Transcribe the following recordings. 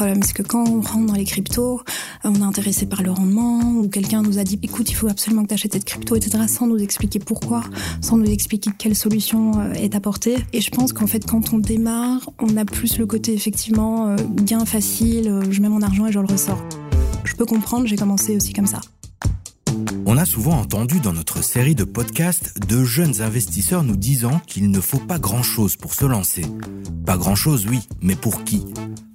problème, c'est que quand on rentre dans les cryptos, on est intéressé par le rendement, ou quelqu'un nous a dit, écoute, il faut absolument que tu achètes cette crypto, etc., sans nous expliquer pourquoi, sans nous expliquer quelle solution euh, est apportée. Et je pense qu'en fait, quand on démarre, on a plus le côté effectivement euh, gain facile, euh, je mets mon argent et je le ressors. Je peux comprendre, j'ai commencé aussi comme ça. On a souvent entendu dans notre série de podcasts de jeunes investisseurs nous disant qu'il ne faut pas grand-chose pour se lancer. Pas grand-chose, oui, mais pour qui?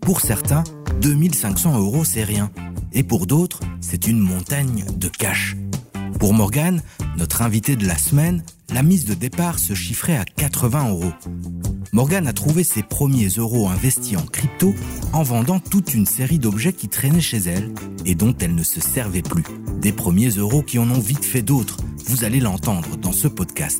Pour certains, 2500 euros, c'est rien. Et pour d'autres, c'est une montagne de cash. Pour Morgan, notre invité de la semaine, la mise de départ se chiffrait à 80 euros. Morgan a trouvé ses premiers euros investis en crypto en vendant toute une série d'objets qui traînaient chez elle et dont elle ne se servait plus. Des premiers euros qui en ont vite fait d'autres, vous allez l'entendre dans ce podcast.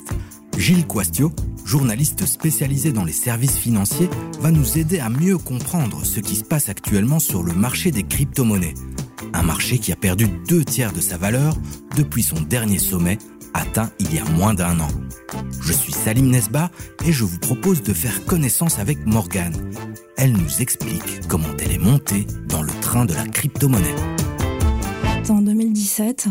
Gilles Quastio, journaliste spécialisé dans les services financiers, va nous aider à mieux comprendre ce qui se passe actuellement sur le marché des crypto-monnaies. Un marché qui a perdu deux tiers de sa valeur depuis son dernier sommet atteint il y a moins d'un an. Je suis Salim Nesba et je vous propose de faire connaissance avec Morgane. Elle nous explique comment elle est montée dans le train de la crypto-monnaie. En 2017,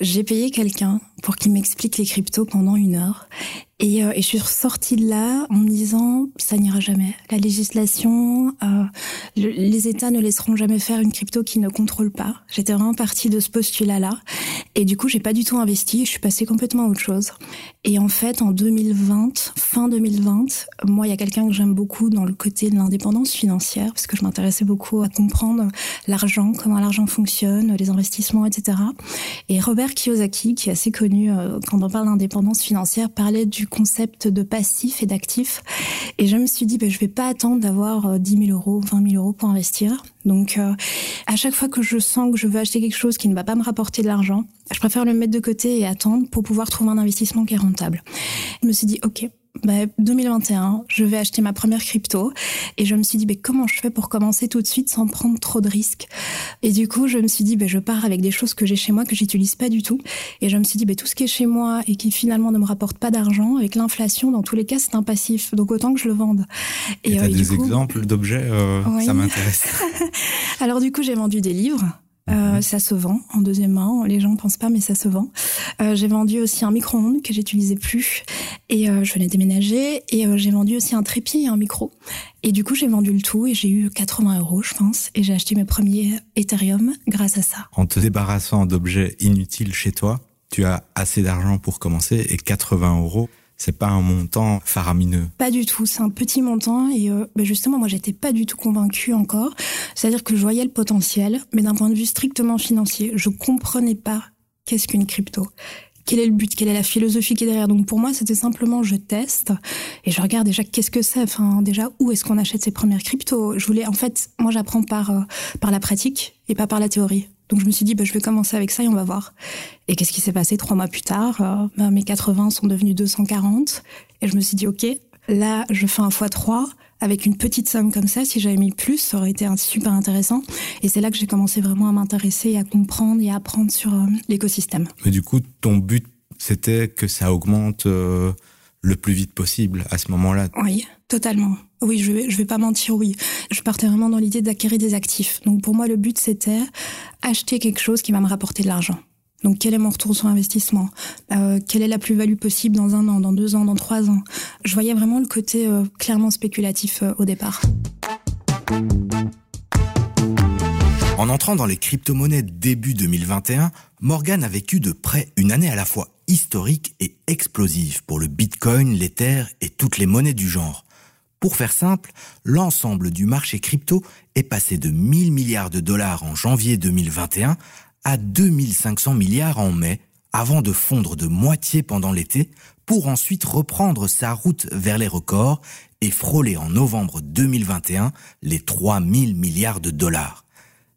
j'ai payé quelqu'un pour qu'il m'explique les cryptos pendant une heure. Et, euh, et, je suis sortie de là en me disant ça n'ira jamais. La législation, euh, les États ne laisseront jamais faire une crypto qui ne contrôle pas. J'étais vraiment partie de ce postulat-là. Et du coup, j'ai pas du tout investi. Je suis passée complètement à autre chose. Et en fait, en 2020, fin 2020, moi, il y a quelqu'un que j'aime beaucoup dans le côté de l'indépendance financière, parce que je m'intéressais beaucoup à comprendre l'argent, comment l'argent fonctionne, les investissements, etc. Et Robert Kiyosaki, qui est assez connu euh, quand on parle d'indépendance financière, parlait du concept de passif et d'actif. Et je me suis dit, ben, je vais pas attendre d'avoir 10 euh, 000 euros, 20 000 euros pour investir. Donc, euh, à chaque fois que je sens que je veux acheter quelque chose qui ne va pas me rapporter de l'argent, je préfère le mettre de côté et attendre pour pouvoir trouver un investissement qui est rentable. Je me suis dit, OK, bah, 2021, je vais acheter ma première crypto. Et je me suis dit, bah, comment je fais pour commencer tout de suite sans prendre trop de risques? Et du coup, je me suis dit, bah, je pars avec des choses que j'ai chez moi, que j'utilise pas du tout. Et je me suis dit, bah, tout ce qui est chez moi et qui finalement ne me rapporte pas d'argent, avec l'inflation, dans tous les cas, c'est un passif. Donc autant que je le vende. Et, et euh, des exemples d'objets euh, Ça m'intéresse. Alors du coup, j'ai vendu des livres. Euh, mhm. ça se vend en deuxième main. Les gens ne pensent pas, mais ça se vend. Euh, j'ai vendu aussi un micro-ondes que j'utilisais plus et euh, je venais déménager. Et j'ai vendu aussi un trépied et un micro. Et du coup, j'ai vendu le tout et j'ai eu 80 euros, je pense. Et j'ai acheté mes premiers Ethereum grâce à ça. En te débarrassant d'objets inutiles chez toi, tu as assez d'argent pour commencer et 80 euros c'est pas un montant faramineux. Pas du tout, c'est un petit montant et euh, ben justement moi j'étais pas du tout convaincue encore. C'est-à-dire que je voyais le potentiel, mais d'un point de vue strictement financier, je comprenais pas qu'est-ce qu'une crypto. Quel est le but? Quelle est la philosophie qui est derrière? Donc pour moi, c'était simplement je teste et je regarde déjà qu'est-ce que c'est. Enfin, déjà où est-ce qu'on achète ses premières cryptos? Je voulais, en fait, moi j'apprends par euh, par la pratique et pas par la théorie. Donc je me suis dit, bah, je vais commencer avec ça et on va voir. Et qu'est-ce qui s'est passé trois mois plus tard euh, bah, Mes 80 sont devenus 240. Et je me suis dit, OK, là, je fais un x3 avec une petite somme comme ça. Si j'avais mis plus, ça aurait été un super intéressant. Et c'est là que j'ai commencé vraiment à m'intéresser, à comprendre et à apprendre sur euh, l'écosystème. Mais du coup, ton but, c'était que ça augmente euh, le plus vite possible à ce moment-là. Oui, totalement. Oui, je vais, vais pas mentir, oui. Je partais vraiment dans l'idée d'acquérir des actifs. Donc pour moi, le but, c'était acheter quelque chose qui va me rapporter de l'argent. Donc quel est mon retour sur investissement? Euh, Quelle est la plus-value possible dans un an, dans deux ans, dans trois ans? Je voyais vraiment le côté euh, clairement spéculatif euh, au départ. En entrant dans les crypto-monnaies début 2021, Morgan a vécu de près une année à la fois historique et explosive pour le Bitcoin, l'Ether et toutes les monnaies du genre. Pour faire simple, l'ensemble du marché crypto est passé de 1000 milliards de dollars en janvier 2021 à 2500 milliards en mai, avant de fondre de moitié pendant l'été, pour ensuite reprendre sa route vers les records et frôler en novembre 2021 les 3000 milliards de dollars.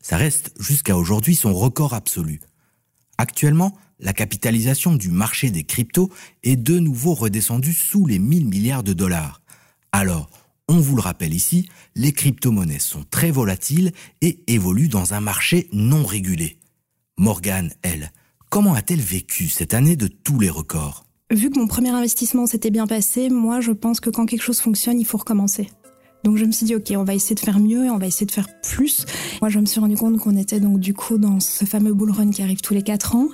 Ça reste jusqu'à aujourd'hui son record absolu. Actuellement, la capitalisation du marché des cryptos est de nouveau redescendue sous les 1000 milliards de dollars. Alors, on vous le rappelle ici, les crypto-monnaies sont très volatiles et évoluent dans un marché non régulé. Morgane, elle, comment a-t-elle vécu cette année de tous les records? Vu que mon premier investissement s'était bien passé, moi je pense que quand quelque chose fonctionne, il faut recommencer. Donc je me suis dit ok, on va essayer de faire mieux et on va essayer de faire plus. Moi, je me suis rendu compte qu'on était donc du coup dans ce fameux bull run qui arrive tous les quatre ans,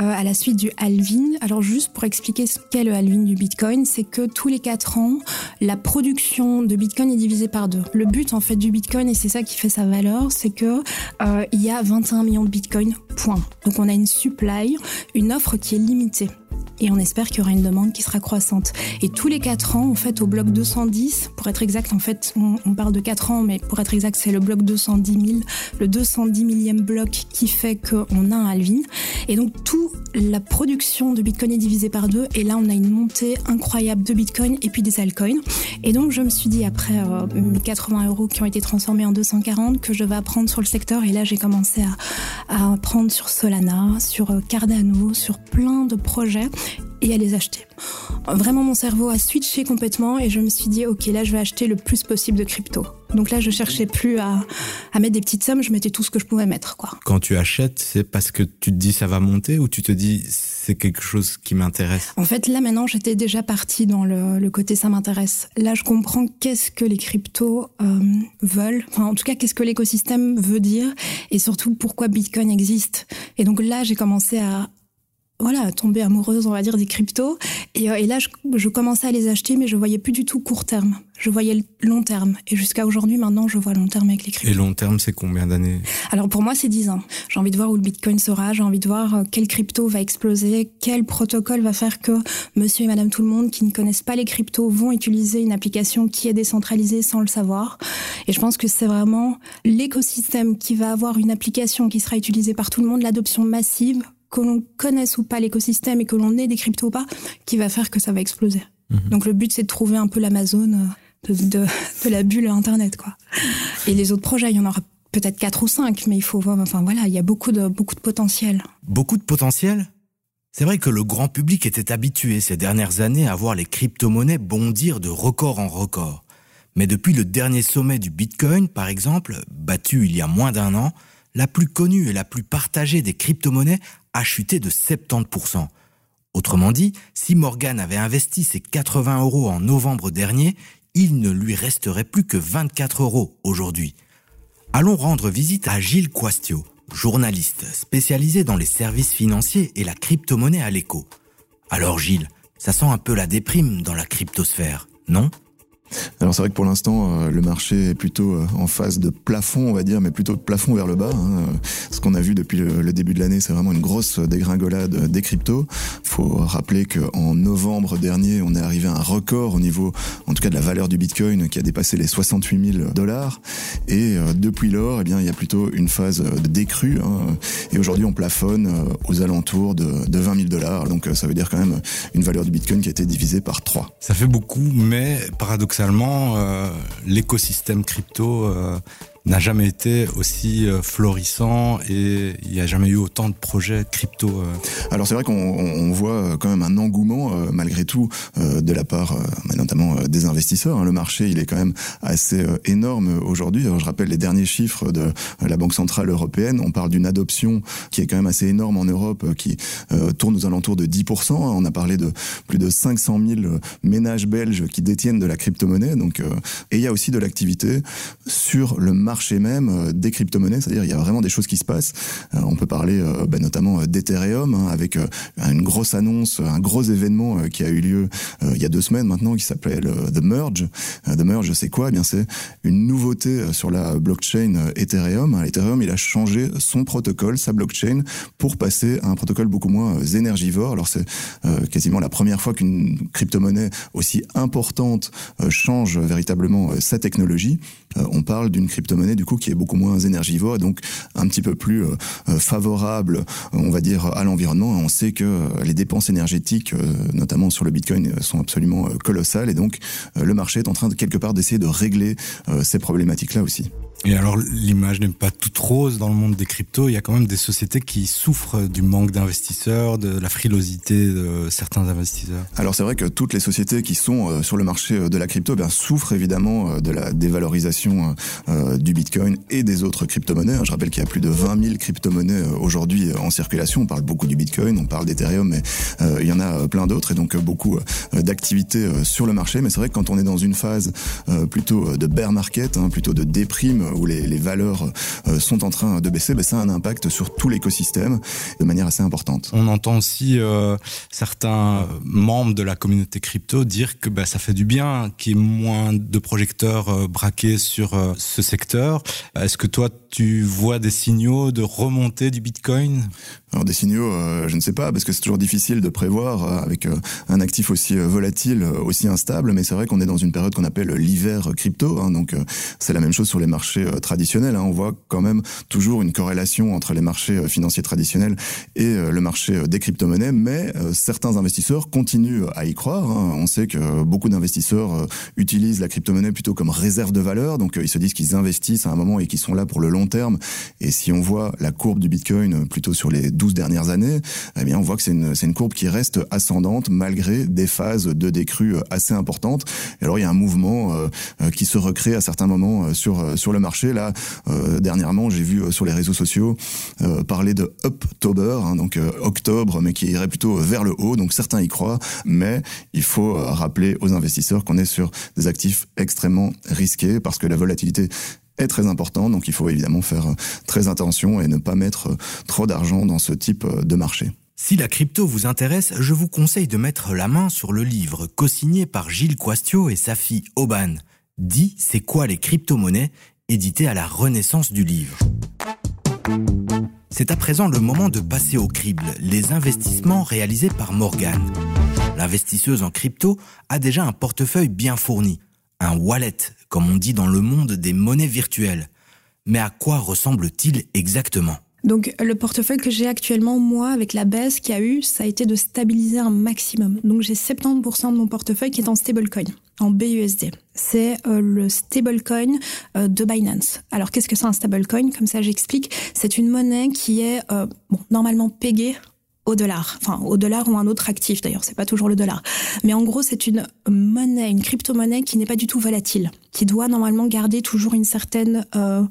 euh, à la suite du halving. Alors juste pour expliquer ce qu'est le halving du Bitcoin, c'est que tous les quatre ans, la production de Bitcoin est divisée par deux. Le but en fait du Bitcoin et c'est ça qui fait sa valeur, c'est que euh, il y a 21 millions de Bitcoin. Point. Donc on a une supply, une offre qui est limitée et on espère qu'il y aura une demande qui sera croissante. Et tous les 4 ans, en fait, au bloc 210, pour être exact, en fait, on, parle de 4 ans, mais pour être exact, c'est le bloc 210 000, le 210 millième bloc qui fait qu'on a un halving. Et donc, toute la production de Bitcoin est divisée par deux. Et là, on a une montée incroyable de Bitcoin et puis des altcoins. Et donc, je me suis dit, après euh, mes 80 euros qui ont été transformés en 240, que je vais apprendre sur le secteur. Et là, j'ai commencé à, à apprendre sur Solana, sur euh, Cardano, sur plein de projets et à les acheter. Vraiment, mon cerveau a switché complètement et je me suis dit, ok, là, je vais acheter le plus possible de crypto. Donc là, je cherchais plus à, à mettre des petites sommes, je mettais tout ce que je pouvais mettre, quoi. Quand tu achètes, c'est parce que tu te dis ça va monter ou tu te dis c'est quelque chose qui m'intéresse? En fait, là maintenant, j'étais déjà partie dans le, le côté ça m'intéresse. Là, je comprends qu'est-ce que les cryptos euh, veulent, enfin en tout cas, qu'est-ce que l'écosystème veut dire et surtout pourquoi Bitcoin existe. Et donc là, j'ai commencé à, voilà, tomber amoureuse, on va dire, des cryptos. Et, euh, et là, je, je, commençais à les acheter, mais je voyais plus du tout court terme. Je voyais le long terme. Et jusqu'à aujourd'hui, maintenant, je vois long terme avec les cryptos. Et long terme, c'est combien d'années? Alors pour moi, c'est 10 ans. J'ai envie de voir où le Bitcoin sera. J'ai envie de voir euh, quel crypto va exploser, quel protocole va faire que monsieur et madame tout le monde qui ne connaissent pas les cryptos vont utiliser une application qui est décentralisée sans le savoir. Et je pense que c'est vraiment l'écosystème qui va avoir une application qui sera utilisée par tout le monde, l'adoption massive que l'on connaisse ou pas l'écosystème et que l'on ait des cryptos ou pas, qui va faire que ça va exploser. Mhm. Donc le but, c'est de trouver un peu l'Amazon euh, de, de, de, la bulle Internet, quoi. Et les autres projets, il y en aura peut-être quatre ou cinq, mais il faut voir, enfin voilà, il y a beaucoup de, beaucoup de potentiel. Beaucoup de potentiel? C'est vrai que le grand public était habitué ces dernières années à voir les crypto-monnaies bondir de record en record. Mais depuis le dernier sommet du Bitcoin, par exemple, battu il y a moins d'un an, la plus connue et la plus partagée des crypto-monnaies a chuté de 70%. Autrement dit, si Morgan avait investi ses 80 euros en novembre dernier, il ne lui resterait plus que 24 euros aujourd'hui. Allons rendre visite à Gilles Quastio, journaliste spécialisé dans les services financiers et la crypto-monnaie à l'écho. Alors Gilles, ça sent un peu la déprime dans la cryptosphère, non? Alors c'est vrai que pour l'instant, euh, le marché est plutôt euh, en phase de plafond, on va dire, mais plutôt de plafond vers le bas. Hein. Ce qu'on a vu depuis le, début de l'année, c'est vraiment une grosse dégringolade des cryptos. faut rappeler qu'en novembre dernier, on est arrivé à un record au niveau, en tout cas de la valeur du Bitcoin, qui a dépassé les 68 000 dollars. Et euh, depuis lors, eh bien, il y a plutôt une phase de décrue. Hein. Et aujourd'hui, on plafonne aux alentours de, de 20 000 dollars. Donc ça veut dire quand même une valeur du Bitcoin qui a été divisée par 3. Ça fait beaucoup, mais paradoxalement, euh, l'écosystème crypto euh, n'a jamais été aussi euh, florissant et il n'y a jamais eu autant de projets crypto. Euh. Alors c'est vrai qu'on voit quand même un engouement malgré tout de la part bah, notamment des investisseurs. Hein. Le marché il est quand même assez énorme aujourd'hui. Je rappelle les derniers chiffres de la Banque centrale européenne. On parle d'une adoption qui est quand même assez énorme en Europe, qui tourne aux alentours de 10%. On a parlé de plus de 500 000 ménages belges qui détiennent de la crypto-monnaie. Donc, et il y a aussi de l'activité sur le marché marché même euh, des crypto-monnaies, c'est-à-dire il y a vraiment des choses qui se passent. Euh, on peut parler euh, ben, notamment d'Ethereum hein, avec une grosse annonce, un gros événement qui a eu lieu il y a deux semaines maintenant qui s'appelait The Merge. The Merge, c'est quoi? Eh bien c'est une nouveauté sur la blockchain Ethereum. Ethereum, il a changé son protocole, sa blockchain, pour passer à un protocole beaucoup moins énergivore. Alors c'est quasiment la première fois qu'une crypto-monnaie aussi importante change véritablement sa technologie. on parle d'une crypto du coup qui est beaucoup moins énergivore, donc un petit peu plus euh, euh, favorable, on va dire, à l'environnement. On sait que euh, les dépenses énergétiques, notamment sur le Bitcoin, sont absolument colossales, et donc le marché est en train quelque part d'essayer de régler ces problématiques-là aussi. Et alors l'image n'est pas toute rose dans le monde des cryptos. Il y a quand même des sociétés qui souffrent du manque d'investisseurs, de la frilosité de certains investisseurs. Alors c'est vrai que toutes les sociétés qui sont euh, sur le marché euh, de la crypto eh souffrent évidemment euh, de la dévalorisation du Bitcoin et des autres crypto-monnaies. Je rappelle qu'il y a plus de 20 000 crypto-monnaies aujourd'hui en circulation. On parle beaucoup du Bitcoin, on parle d'Ethereum, mais il y en a plein d'autres et donc beaucoup d'activités sur le marché. Mais c'est vrai que quand on est dans une phase plutôt de bear market, hein, plutôt de déprime où les, les valeurs euh, sont en train de baisser, ben ça a un impact sur tout l'écosystème de manière assez importante. On entend aussi euh, certains membres de la communauté crypto dire que ben, ça fait du bien qu'il y ait moins de projecteurs euh, braqués sur ce secteur. Est-ce que toi, tu vois des signaux de remontée du Bitcoin? Alors des signaux, je ne sais pas, parce que c'est toujours difficile de prévoir avec un actif aussi volatile, aussi instable. Mais c'est vrai qu'on est dans une période qu'on appelle l'hiver crypto. Hein, donc c'est la même chose sur les marchés traditionnels. Hein. On voit quand même toujours une corrélation entre les marchés financiers traditionnels et le marché des crypto-monnaies. Mais certains investisseurs continuent à y croire. Hein. On sait que beaucoup d'investisseurs utilisent la crypto-monnaie plutôt comme réserve de valeur. Donc ils se disent qu'ils investissent à un moment et qu'ils sont là pour le long terme. Et si on voit la courbe du Bitcoin plutôt sur les 12 dernières années, eh bien, on voit que c'est une, courbe qui reste ascendante malgré des phases de décrue assez importantes. Et alors, il y a un mouvement euh, euh, qui se recrée à certains moments euh, sur le marché. Là, dernièrement, j'ai vu sur les réseaux sociaux parler de Uptober, hein, donc octobre, mais qui irait plutôt vers le haut. Donc, certains y croient, mais il faut rappeler aux investisseurs qu'on est sur des actifs extrêmement risqués parce que la volatilité est très important, donc il faut évidemment faire euh, très attention et ne pas mettre euh, trop d'argent dans ce type euh, de marché. Si la crypto vous intéresse, je vous conseille de mettre la main sur le livre co-signé par Gilles Quastio et sa fille Oban. Dit C'est quoi les crypto-monnaies édité à la renaissance du livre. C'est à présent le moment de passer au crible, les investissements réalisés par Morgan. L'investisseuse en crypto a déjà un portefeuille bien fourni, un wallet comme on dit dans le monde des monnaies virtuelles. Mais à quoi ressemble-t-il exactement? Donc le portefeuille que j'ai actuellement, moi, avec la baisse qu'il y a eu, ça a été de stabiliser un maximum. Donc j'ai 70% de mon portefeuille qui est en stablecoin, en BUSD. C'est euh, le stablecoin euh, de Binance. Alors qu'est-ce que c'est un stablecoin? Comme ça j'explique, c'est une monnaie qui est euh, bon, normalement pégée au dollar, enfin au dollar ou un autre actif d'ailleurs, c'est pas toujours le dollar. Mais en gros, c'est une monnaie, une crypto-monnaie qui n'est pas du tout volatile, qui doit normalement garder toujours une certaine, euh,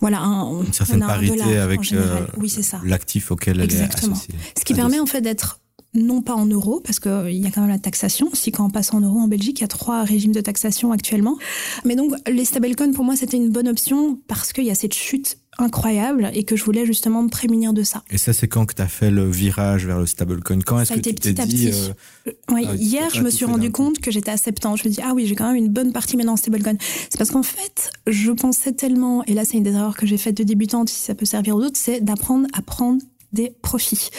voilà, un, une certaine parité avec euh, oui, c'est ça. l'actif auquel elle est associée. Ce qui permet en fait d'être non pas en euros, parce qu'il y a quand même la taxation. Si quand on passe en euros en Belgique, il y a trois régimes de taxation actuellement. Mais donc, les stablecoins, pour moi, c'était une bonne option parce qu'il y a cette chute incroyable et que je voulais justement me prémunir de ça. Et ça, c'est quand que tu as fait le virage vers le stablecoin Quand est-ce que tu t'es dit euh... oui, ah, Hier, je me suis rendu compte que j'étais à 70. Je me dis, ah oui, j'ai quand même une bonne partie maintenant en stablecoin. C'est parce qu'en fait, je pensais tellement, et là, c'est une des erreurs que j'ai faites de débutante, si ça peut servir aux autres, c'est d'apprendre à prendre des profits.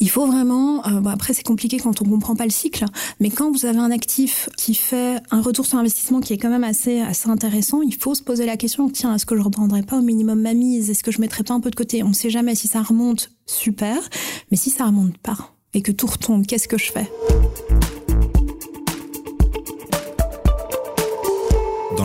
Il faut vraiment, euh, bon après c'est compliqué quand on comprend pas le cycle, mais quand vous avez un actif qui fait un retour sur investissement qui est quand même assez assez intéressant, il faut se poser la question tiens est-ce que je reprendrai pas au minimum ma mise, est-ce que je mettrai pas un peu de côté? On sait jamais si ça remonte, super, mais si ça remonte pas et que tout retombe, qu'est-ce que je fais?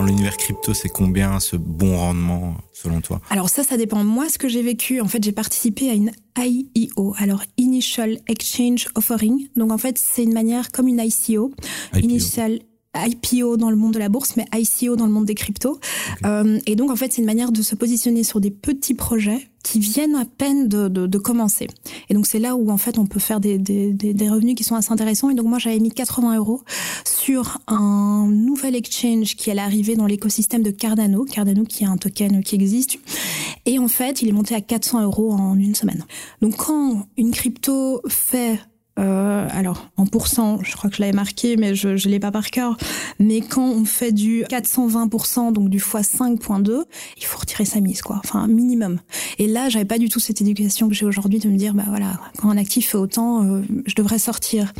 Dans l'univers crypto, c'est combien ce bon rendement selon toi? Alors ça, ça dépend. Moi, ce que j'ai vécu, en fait, j'ai participé à une IEO, alors Initial Exchange Offering. Donc en fait, c'est une manière comme une ICO, IPO. Initial IPO dans le monde de la bourse, mais ICO dans le monde des cryptos. Euh, et donc, en fait, c'est une manière de se positionner sur des petits projets qui viennent à peine de, de, de commencer. Et donc, c'est là où, en fait, on peut faire des, des, des, revenus qui sont assez intéressants. Et donc, moi, j'avais mis 80 euros sur un nouvel exchange qui allait arriver dans l'écosystème de Cardano. Cardano, qui est un token qui existe. Et en fait, il est monté à 400 euros en une semaine. Donc, quand une crypto fait euh, alors, en pourcent, je crois que je l'avais marqué, mais je ne l'ai pas par cœur. Mais quand on fait du 420%, donc du x5.2, il faut retirer sa mise, quoi. Enfin, minimum. Et là, j'avais pas du tout cette éducation que j'ai aujourd'hui de me dire, bah voilà, quand un actif fait autant, euh, je devrais sortir.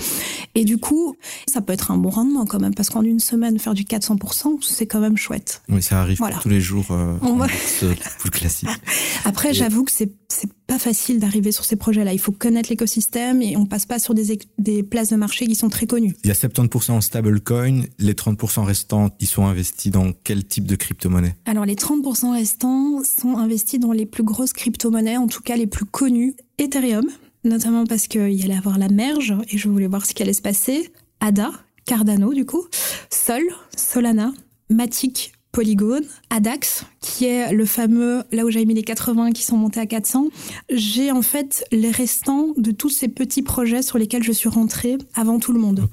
Et du coup, ça peut être un bon rendement quand même, parce qu'en une semaine, faire du 400%, c'est quand même chouette. Oui, ça arrive tous les jours. Euh, on le classique. Après, j'avoue que c'est c'est pas facile d'arriver sur ces projets-là. Il faut connaître l'écosystème et on passe pas sur des, des places de marché qui sont très connues. Il y a 70% en stablecoin. Les 30% restants, ils sont investis dans quel type de crypto-monnaie? Alors, les 30% restants sont investis dans les plus grosses crypto-monnaies, en tout cas les plus connues. Ethereum, notamment parce qu'il y allait avoir la merge et je voulais voir ce qui allait se passer. ADA, Cardano du coup, Sol, Solana, Matic, Polygon, Adax, qui est le fameux, là où j'avais mis les 80 qui sont montés à 400. J'ai en fait les restants de tous ces petits projets sur lesquels je suis rentrée avant tout le monde.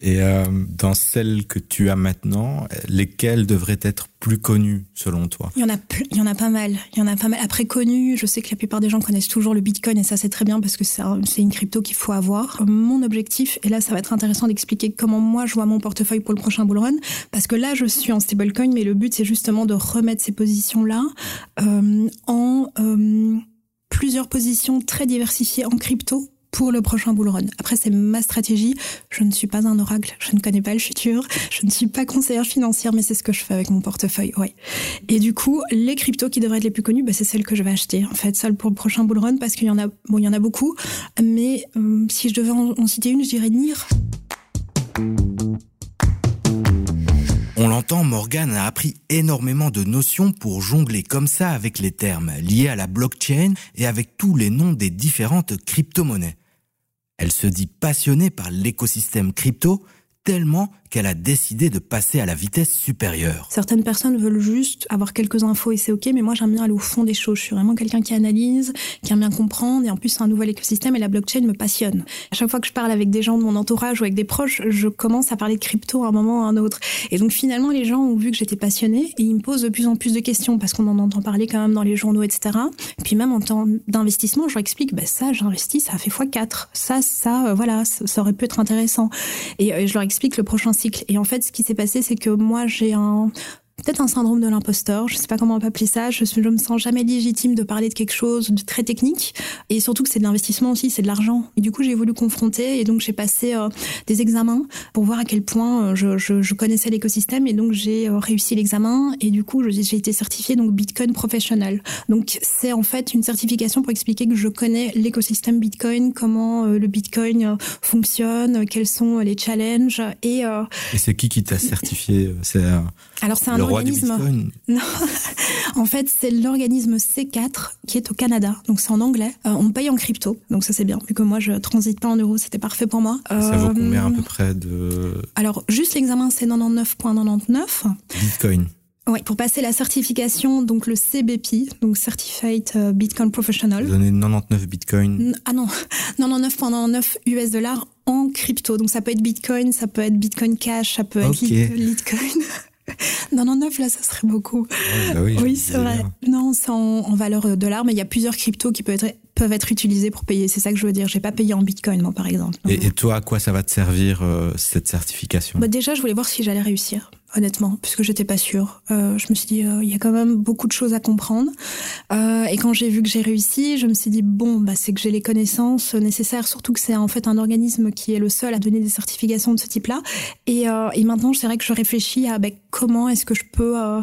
Et euh, dans celles que tu as maintenant, lesquelles devraient être plus connues selon toi? Il y en a, il y en a pas mal. Il y en a pas mal. Après connues, je sais que la plupart des gens connaissent toujours le Bitcoin et ça c'est très bien parce que c'est une crypto qu'il faut avoir. Mon objectif, et là ça va être intéressant d'expliquer comment moi je vois mon portefeuille pour le prochain bull run, parce que là je suis en stablecoin, mais le but c'est justement de remettre ces positions là euh, en euh, plusieurs positions très diversifiées en crypto pour le prochain bull run. Après, c'est ma stratégie. Je ne suis pas un oracle, je ne connais pas le futur, je ne suis pas conseillère financière, mais c'est ce que je fais avec mon portefeuille. Ouais. Et du coup, les cryptos qui devraient être les plus connus, bah, c'est celles que je vais acheter. En fait, celles pour le prochain bull run, parce qu'il y en a, bon, il y en a beaucoup. Mais euh, si je devais en, citer une, je dirais NIR. On l'entend, Morgan a appris énormément de notions pour jongler comme ça avec les termes liés à la blockchain et avec tous les noms des différentes crypto-monnaies. Elle se dit passionnée par l'écosystème crypto tellement qu'elle a décidé de passer à la vitesse supérieure. Certaines personnes veulent juste avoir quelques infos et c'est ok, mais moi j'aime bien aller au fond des choses. Je suis vraiment quelqu'un qui analyse, qui aime bien comprendre et en plus c'est un nouvel écosystème et la blockchain me passionne. À chaque fois que je parle avec des gens de mon entourage ou avec des proches, je commence à parler de crypto à un moment ou à un autre. Et donc finalement les gens ont vu que j'étais passionnée et ils me posent de plus en plus de questions parce qu'on en entend parler quand même dans les journaux, etc. Puis même en temps d'investissement, je leur explique, bah ça j'investis, ça fait x4. Ça, ça, euh, voilà, ça, aurait pu être intéressant. Et euh, je leur explique le prochain cycle. Et en fait, ce qui s'est passé, c'est que moi, j'ai un peut-être un syndrome de l'imposteur, je sais pas comment on peut appeler ça, je, je me sens jamais légitime de parler de quelque chose de très technique et surtout que c'est de l'investissement aussi, c'est de l'argent. Et du coup, j'ai voulu confronter et donc j'ai passé euh, des examens pour voir à quel point euh, je, je, je connaissais l'écosystème et donc j'ai euh, réussi l'examen et du coup, j'ai été certifiée donc Bitcoin Professional. Donc c'est en fait une certification pour expliquer que je connais l'écosystème Bitcoin, comment le Bitcoin fonctionne, quels sont les challenges et Et c'est qui qui t'a certifié C'est alors c'est un organisme. Non, en fait c'est l'organisme C4 qui est au Canada, donc c'est en anglais. Euh, on paye en crypto, donc ça c'est bien. Vu que moi je transite pas en euros, c'était parfait pour moi. ça vaut combien à peu près de Alors juste l'examen c'est 99.99. Bitcoin. Oui, pour passer la certification, donc le CBP, donc Certified euh, Bitcoin Professional. Vous donnez 99 Bitcoin. Ah non, 99.99 US dollars en crypto. Donc ça peut être Bitcoin, ça peut être Bitcoin Cash, ça peut être Litecoin. Non, non, neuf, là, ça serait beaucoup. bah oui, oui c'est vrai. Non, c'est en, valeur de l'art, mais il y a plusieurs cryptos qui peuvent être, peuvent être utilisés pour payer. C'est ça que je veux dire. J'ai pas payé en bitcoin, moi, par exemple. Et, et, toi, à quoi ça va te servir, euh, cette certification? Bah, Déjà, je voulais voir si j'allais réussir honnêtement, puisque j'étais pas sûre. Euh, je me suis dit, euh, il y a quand même beaucoup de choses à comprendre. Euh, et quand j'ai vu que j'ai réussi, je me suis dit, bon, bah, c'est que j'ai les connaissances nécessaires, surtout que c'est en fait un organisme qui est le seul à donner des certifications de ce type-là. Et, euh, maintenant, c'est vrai que je réfléchis à bah, comment est-ce que je peux euh,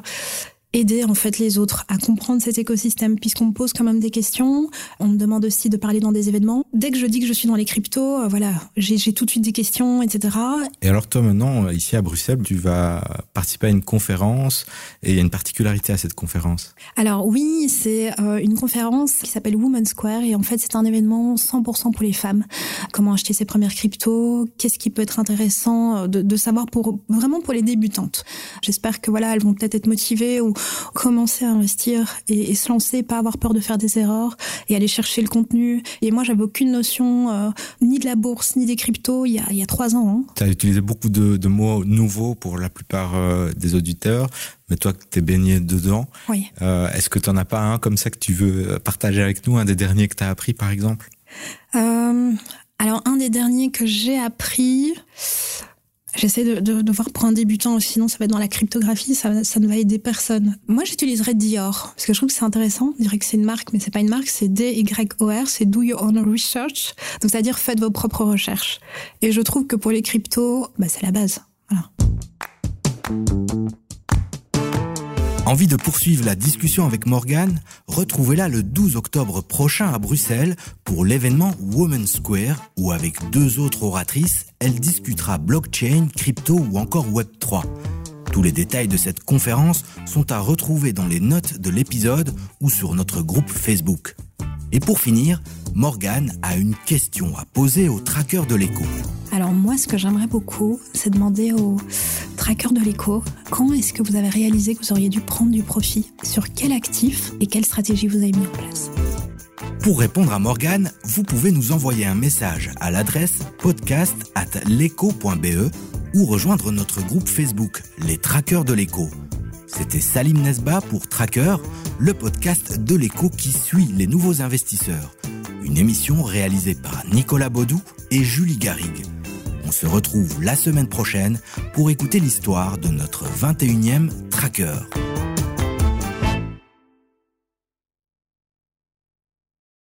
aider en fait les autres à comprendre cet écosystème puisqu'on me pose quand même des questions, on me demande aussi de parler dans des événements. Dès que je dis que je suis dans les cryptos, euh, voilà, j'ai tout de suite des questions, etc. Et alors toi maintenant, ici à Bruxelles, tu vas participer à une conférence et il y a une particularité à cette conférence? Alors oui, c'est euh, une conférence qui s'appelle Woman Square et en fait c'est un événement 100% pour les femmes. Comment acheter ses premières cryptos, qu'est-ce qui peut être intéressant euh, de, de savoir pour vraiment pour les débutantes. J'espère que voilà, elles vont peut-être être motivées ou commencer à investir et, se lancer, pas avoir peur de faire des erreurs et aller chercher le contenu. Et moi, j'avais aucune notion euh, ni de la bourse ni des cryptos il y a, il y a trois ans. Hein. Tu as utilisé beaucoup de, de, mots nouveaux pour la plupart euh, des auditeurs, mais toi, tu es baigné dedans. Oui. Euh, Est-ce que tu n'en as pas un comme ça que tu veux partager avec nous, un des derniers que tu as appris, par exemple? Alors, un des derniers que j'ai appris... J'essaie de, de, de, voir pour un débutant, sinon ça va être dans la cryptographie, ça, ça ne va aider personne. Moi, j'utiliserais Dior, parce que je trouve que c'est intéressant. Je dirais que c'est une marque, mais c'est pas une marque, c'est D-Y-O-R, c'est Do Your Own Research. Donc, c'est-à-dire faites vos propres recherches. Et je trouve que pour les cryptos, bah, c'est la base. Voilà. Envie de poursuivre la discussion avec Morgane Retrouvez-la le 12 octobre prochain à Bruxelles pour l'événement Women Square où avec deux autres oratrices, elle discutera blockchain, crypto ou encore Web3. Tous les détails de cette conférence sont à retrouver dans les notes de l'épisode ou sur notre groupe Facebook. Et pour finir, Morgane a une question à poser au tracker de l'écho. Alors moi, ce que j'aimerais beaucoup, c'est demander au tracker de l'écho, quand est-ce que vous avez réalisé que vous auriez dû prendre du profit? Sur quel actif et quelle stratégie vous avez mis en place? Pour répondre à Morgane, vous pouvez nous envoyer un message à l'adresse podcast at ou rejoindre notre groupe Facebook, les Trackers de l'écho. C'était Salim Nesba pour Tracker, le podcast de l'écho qui suit les nouveaux investisseurs. Une émission réalisée par Nicolas Baudou et Julie Garrigue. On se retrouve la semaine prochaine pour écouter l'histoire de notre 21e Tracker.